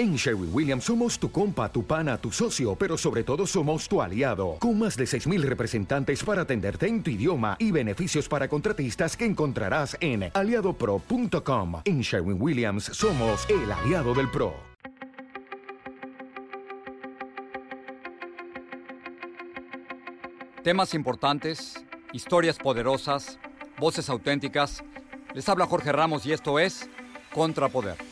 En Sherwin Williams somos tu compa, tu pana, tu socio, pero sobre todo somos tu aliado, con más de 6.000 representantes para atenderte en tu idioma y beneficios para contratistas que encontrarás en aliadopro.com. En Sherwin Williams somos el aliado del PRO. Temas importantes, historias poderosas, voces auténticas. Les habla Jorge Ramos y esto es Contrapoder.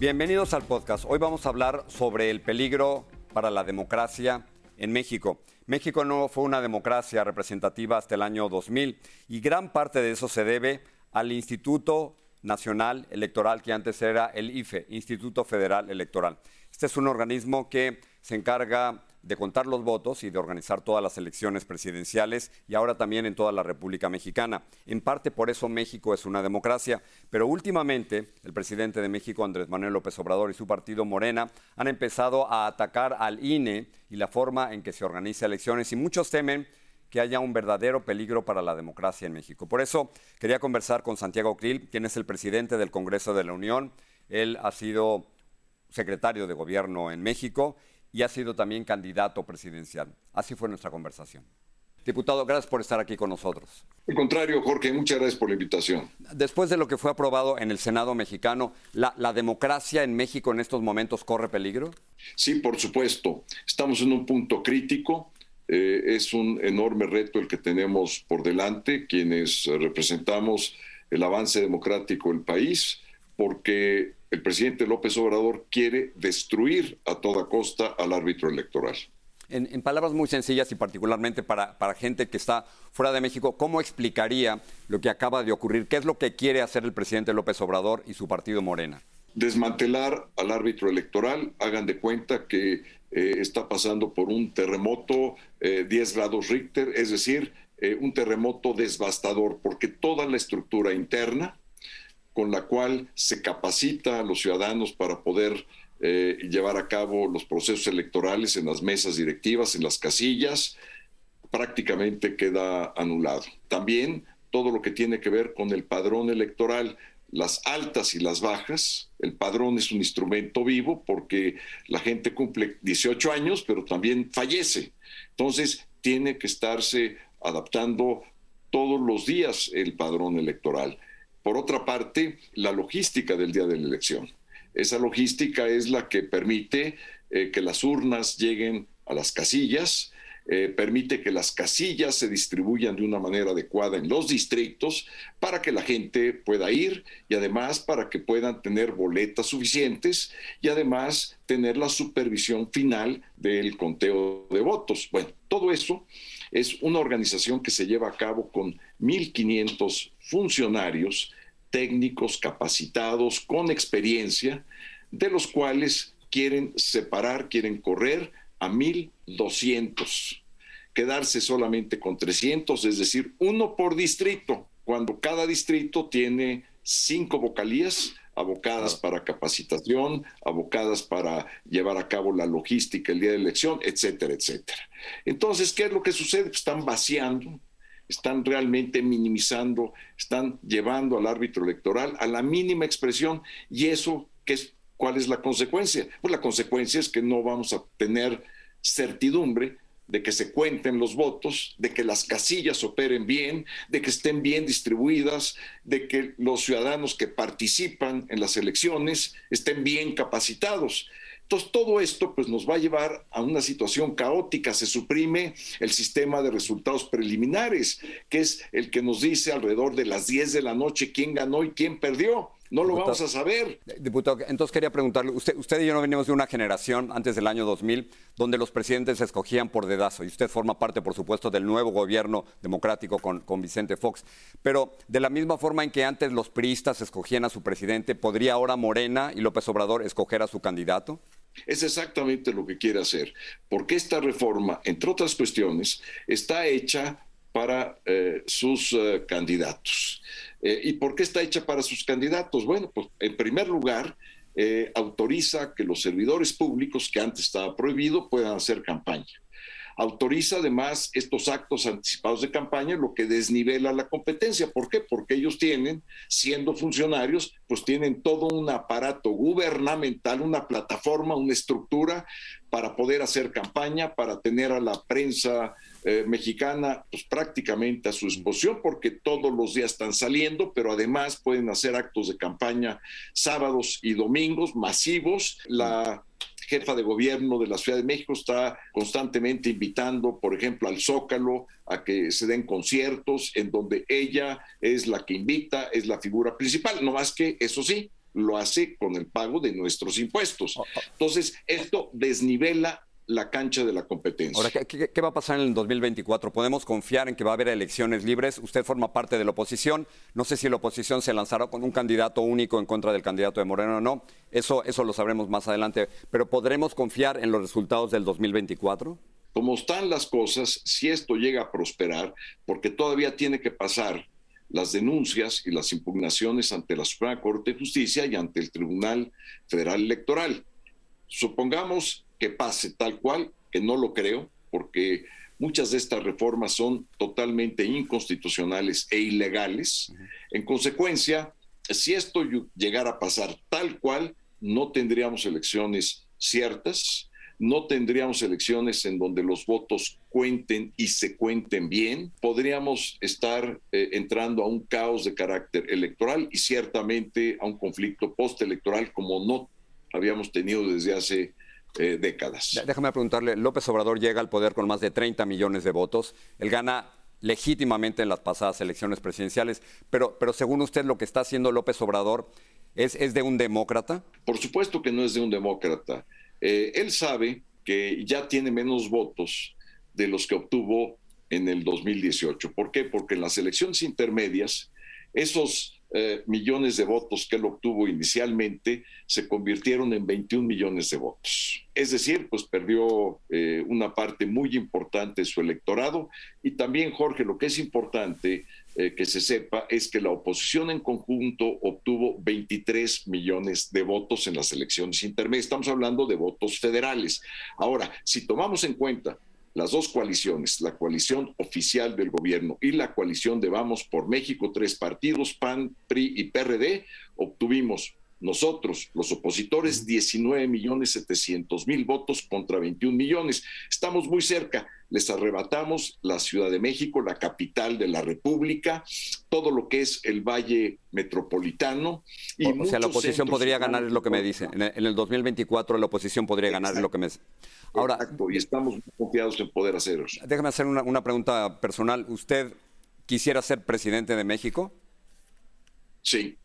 Bienvenidos al podcast. Hoy vamos a hablar sobre el peligro para la democracia en México. México no fue una democracia representativa hasta el año 2000 y gran parte de eso se debe al Instituto Nacional Electoral que antes era el IFE, Instituto Federal Electoral. Este es un organismo que se encarga de contar los votos y de organizar todas las elecciones presidenciales y ahora también en toda la República Mexicana. En parte por eso México es una democracia, pero últimamente el presidente de México, Andrés Manuel López Obrador, y su partido Morena han empezado a atacar al INE y la forma en que se organiza elecciones y muchos temen que haya un verdadero peligro para la democracia en México. Por eso quería conversar con Santiago Krill, quien es el presidente del Congreso de la Unión. Él ha sido secretario de gobierno en México y ha sido también candidato presidencial. Así fue nuestra conversación. Diputado, gracias por estar aquí con nosotros. Al contrario, Jorge, muchas gracias por la invitación. Después de lo que fue aprobado en el Senado mexicano, ¿la, democracia en México en estos momentos corre peligro? Sí, por supuesto. Estamos en un punto crítico. Eh, es un enorme reto el que tenemos por delante, quienes representamos el avance democrático del país, porque el presidente López Obrador quiere destruir a toda costa al árbitro electoral. En, palabras muy sencillas y particularmente para, para, gente que está fuera de México, ¿cómo explicaría lo que acaba de ocurrir? ¿Qué es lo que quiere hacer el presidente López Obrador y su partido Morena? Desmantelar al árbitro electoral, hagan de cuenta que eh, está pasando por un terremoto 10 eh, grados Richter, es decir, eh, un terremoto devastador, porque toda la estructura interna, con la cual se capacita a los ciudadanos para poder eh, llevar a cabo los procesos electorales en las mesas directivas, en las casillas, prácticamente queda anulado. También todo lo que tiene que ver con el padrón electoral, las altas y las bajas. El padrón es un instrumento vivo porque la gente cumple 18 años, pero también fallece. Entonces, tiene que estarse adaptando todos los días el padrón electoral. Por otra parte, la logística del día de la elección. Esa logística es la que permite eh, que las urnas lleguen a las casillas, eh, permite que las casillas se distribuyan de una manera adecuada en los distritos para que la gente pueda ir y además para que puedan tener boletas suficientes y además tener la supervisión final del conteo de votos. Bueno, todo eso es una organización que se lleva a cabo con 1.500 funcionarios técnicos capacitados con experiencia, de los cuales quieren separar, quieren correr a 1.200, quedarse solamente con 300, es decir, uno por distrito, cuando cada distrito tiene cinco vocalías abocadas para capacitación, abocadas para llevar a cabo la logística el día de elección, etcétera, etcétera. Entonces, ¿qué es lo que sucede? Pues están vaciando, están realmente minimizando, están llevando al árbitro electoral a la mínima expresión y eso, ¿qué es, ¿cuál es la consecuencia? Pues la consecuencia es que no vamos a tener certidumbre de que se cuenten los votos, de que las casillas operen bien, de que estén bien distribuidas, de que los ciudadanos que participan en las elecciones estén bien capacitados. Entonces, todo esto pues, nos va a llevar a una situación caótica. Se suprime el sistema de resultados preliminares, que es el que nos dice alrededor de las 10 de la noche quién ganó y quién perdió. No lo vamos a saber. Diputado, entonces quería preguntarle, usted, usted y yo no venimos de una generación antes del año 2000 donde los presidentes se escogían por dedazo y usted forma parte, por supuesto, del nuevo gobierno democrático con, con Vicente Fox. Pero de la misma forma en que antes los priistas escogían a su presidente, ¿podría ahora Morena y López Obrador escoger a su candidato? Es exactamente lo que quiere hacer, porque esta reforma, entre otras cuestiones, está hecha para eh, sus eh, candidatos. Eh, ¿Y por qué está hecha para sus candidatos? Bueno, pues en primer lugar, autoriza que los servidores públicos, que antes estaba prohibido, puedan hacer campaña. Autoriza además estos actos anticipados de campaña, lo que desnivela la competencia. ¿Por qué? Porque ellos tienen, siendo funcionarios, pues tienen todo un aparato gubernamental, una plataforma, una estructura para poder hacer campaña, para tener a la prensa eh, mexicana pues prácticamente a su disposición porque todos los días están saliendo, pero además pueden hacer actos de campaña sábados y domingos masivos. La jefa de gobierno de la Ciudad de México está constantemente invitando, por ejemplo, al Zócalo a que se den conciertos en donde ella es la que invita, es la figura principal, no más que eso sí, lo hace con el pago de nuestros impuestos. Oh, oh. Entonces, esto desnivela la cancha de la competencia. Ahora, ¿qué, va a pasar en el 2024? ¿Podemos confiar en que va a haber elecciones libres? Usted forma parte de la oposición. No sé si la oposición se lanzará con un candidato único en contra del candidato de Moreno o no. Eso, eso lo sabremos más adelante. Pero ¿podremos confiar en los resultados del 2024? Como están las cosas, si esto llega a prosperar, porque todavía tiene que pasar las denuncias y las impugnaciones ante la Suprema Corte de Justicia y ante el Tribunal Federal Electoral. Supongamos que pase tal cual, que no lo creo, porque muchas de estas reformas son totalmente inconstitucionales e ilegales. En consecuencia, si esto llegara a pasar tal cual, no tendríamos elecciones ciertas, no tendríamos elecciones en donde los votos cuenten y se cuenten bien, podríamos estar eh, entrando a un caos de carácter electoral y ciertamente a un conflicto postelectoral como no habíamos tenido desde hace eh, décadas. Déjame preguntarle, López Obrador llega al poder con más de 30 millones de votos, él gana legítimamente en las pasadas elecciones presidenciales, pero, pero según usted lo que está haciendo López Obrador es, es de un demócrata? Por supuesto que no es de un demócrata. Eh, él sabe que ya tiene menos votos de los que obtuvo en el 2018. ¿Por qué? Porque en las elecciones intermedias, esos eh, millones de votos que él obtuvo inicialmente se convirtieron en 21 millones de votos. Es decir, pues perdió eh, una parte muy importante de su electorado. Y también, Jorge, lo que es importante eh, que se sepa es que la oposición en conjunto obtuvo 23 millones de votos en las elecciones intermedias. Estamos hablando de votos federales. Ahora, si tomamos en cuenta las dos coaliciones, la coalición oficial del gobierno y la coalición de Vamos por México, tres partidos, PAN, PRI y PRD, obtuvimos nosotros, los opositores, 19 millones 700 mil votos contra 21 millones. Estamos muy cerca. Les arrebatamos la Ciudad de México, la capital de la República, todo lo que es el Valle Metropolitano. Y o, sea, la oposición podría ganar, es lo que me dicen. En el 2024 la oposición podría ganar, es lo que me Ahora, Exacto, y estamos confiados en poder hacerlo. Déjame hacer una, una pregunta personal. ¿Usted quisiera ser presidente de México? Sí,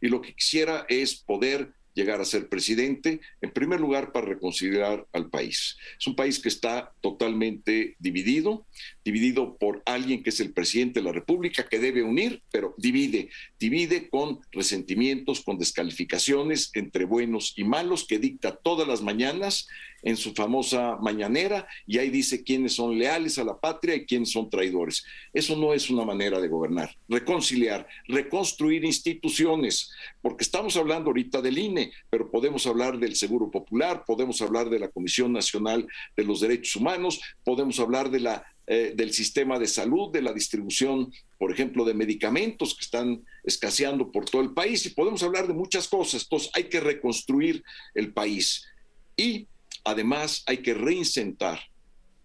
y lo que quisiera es poder llegar a ser presidente, en primer lugar para reconciliar al país. Es un país que está totalmente dividido, dividido por alguien que es el presidente de la República, que debe unir, pero divide, divide con resentimientos, con descalificaciones entre buenos y malos, que dicta todas las mañanas en su famosa mañanera y ahí dice quiénes son leales a la patria y quiénes son traidores. Eso no es una manera de gobernar. Reconciliar, reconstruir instituciones, porque estamos hablando ahorita del INE, pero podemos hablar del Seguro Popular, podemos hablar de la Comisión Nacional de los Derechos Humanos, podemos hablar de la eh, del sistema de salud, de la distribución, por ejemplo, de medicamentos que están escaseando por todo el país y podemos hablar de muchas cosas. Entonces hay que reconstruir el país. Y Además, hay que reinsentar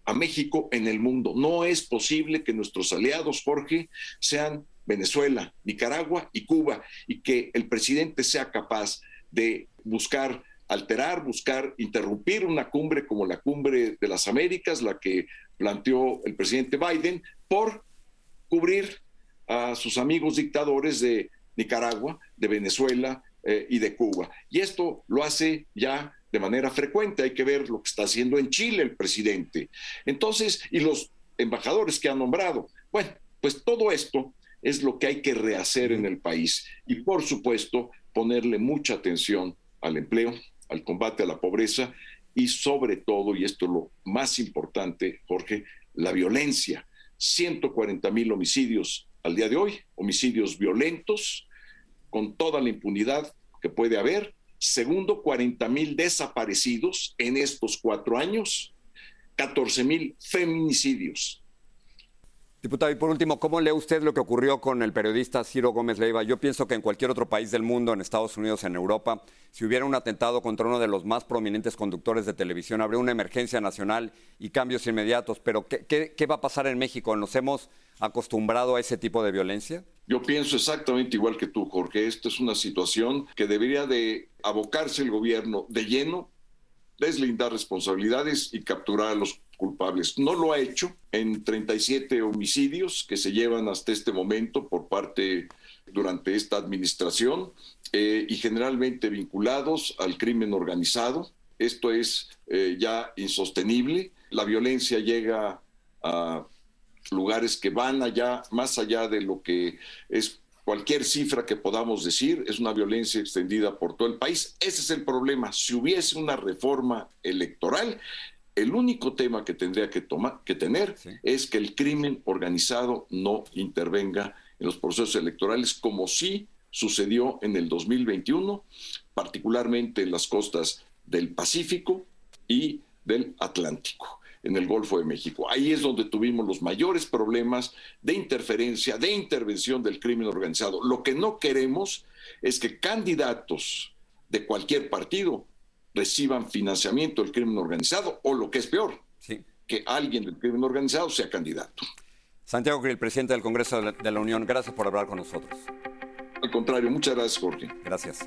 a México en el mundo. No es posible que nuestros aliados, Jorge, sean Venezuela, Nicaragua y Cuba, y que el presidente sea capaz de buscar alterar, buscar interrumpir una cumbre como la cumbre de las Américas, la que planteó el presidente Biden, por cubrir a sus amigos dictadores de Nicaragua, de Venezuela eh, y de Cuba. Y esto lo hace ya de manera frecuente. Hay que ver lo que está haciendo en Chile el presidente. Entonces, y los embajadores que ha nombrado. Bueno, pues todo esto es lo que hay que rehacer en el país. Y por supuesto, ponerle mucha atención al empleo, al combate a la pobreza y sobre todo, y esto es lo más importante, Jorge, la violencia. 140 mil homicidios al día de hoy, homicidios violentos, con toda la impunidad que puede haber, Segundo, 40 mil desaparecidos en estos cuatro años. 14 mil feminicidios. Diputado, y por último, ¿cómo lee usted lo que ocurrió con el periodista Ciro Gómez Leiva? Yo pienso que en cualquier otro país del mundo, en Estados Unidos, en Europa, si hubiera un atentado contra uno de los más prominentes conductores de televisión, habría una emergencia nacional y cambios inmediatos. Pero, ¿qué, va a pasar en México? ¿Nos hemos acostumbrado a ese tipo de violencia? Yo pienso exactamente igual que tú, Jorge. Esta es una situación que debería de abocarse el gobierno de lleno, deslindar responsabilidades y capturar a los culpables. No lo ha hecho en 37 homicidios que se llevan hasta este momento por parte durante esta administración eh, y generalmente vinculados al crimen organizado. Esto es eh, ya insostenible. La violencia llega a lugares que van allá, más allá de lo que es cualquier cifra que podamos decir, es una violencia extendida por todo el país. Ese es el problema. Si hubiese una reforma electoral, el único tema que tendría que, tomar, que tener es que el crimen organizado no intervenga en los procesos electorales como sí sucedió en el 2021, particularmente en las costas del Pacífico y del Atlántico, en el Golfo de México. Ahí es donde tuvimos los mayores problemas de interferencia, de intervención del crimen organizado. Lo que no queremos es que candidatos de cualquier partido reciban financiamiento del crimen organizado o lo que es peor, que alguien del crimen organizado sea candidato. Santiago el presidente del Congreso de la Unión, gracias por hablar con nosotros. Al contrario, muchas gracias, Jorge. Gracias.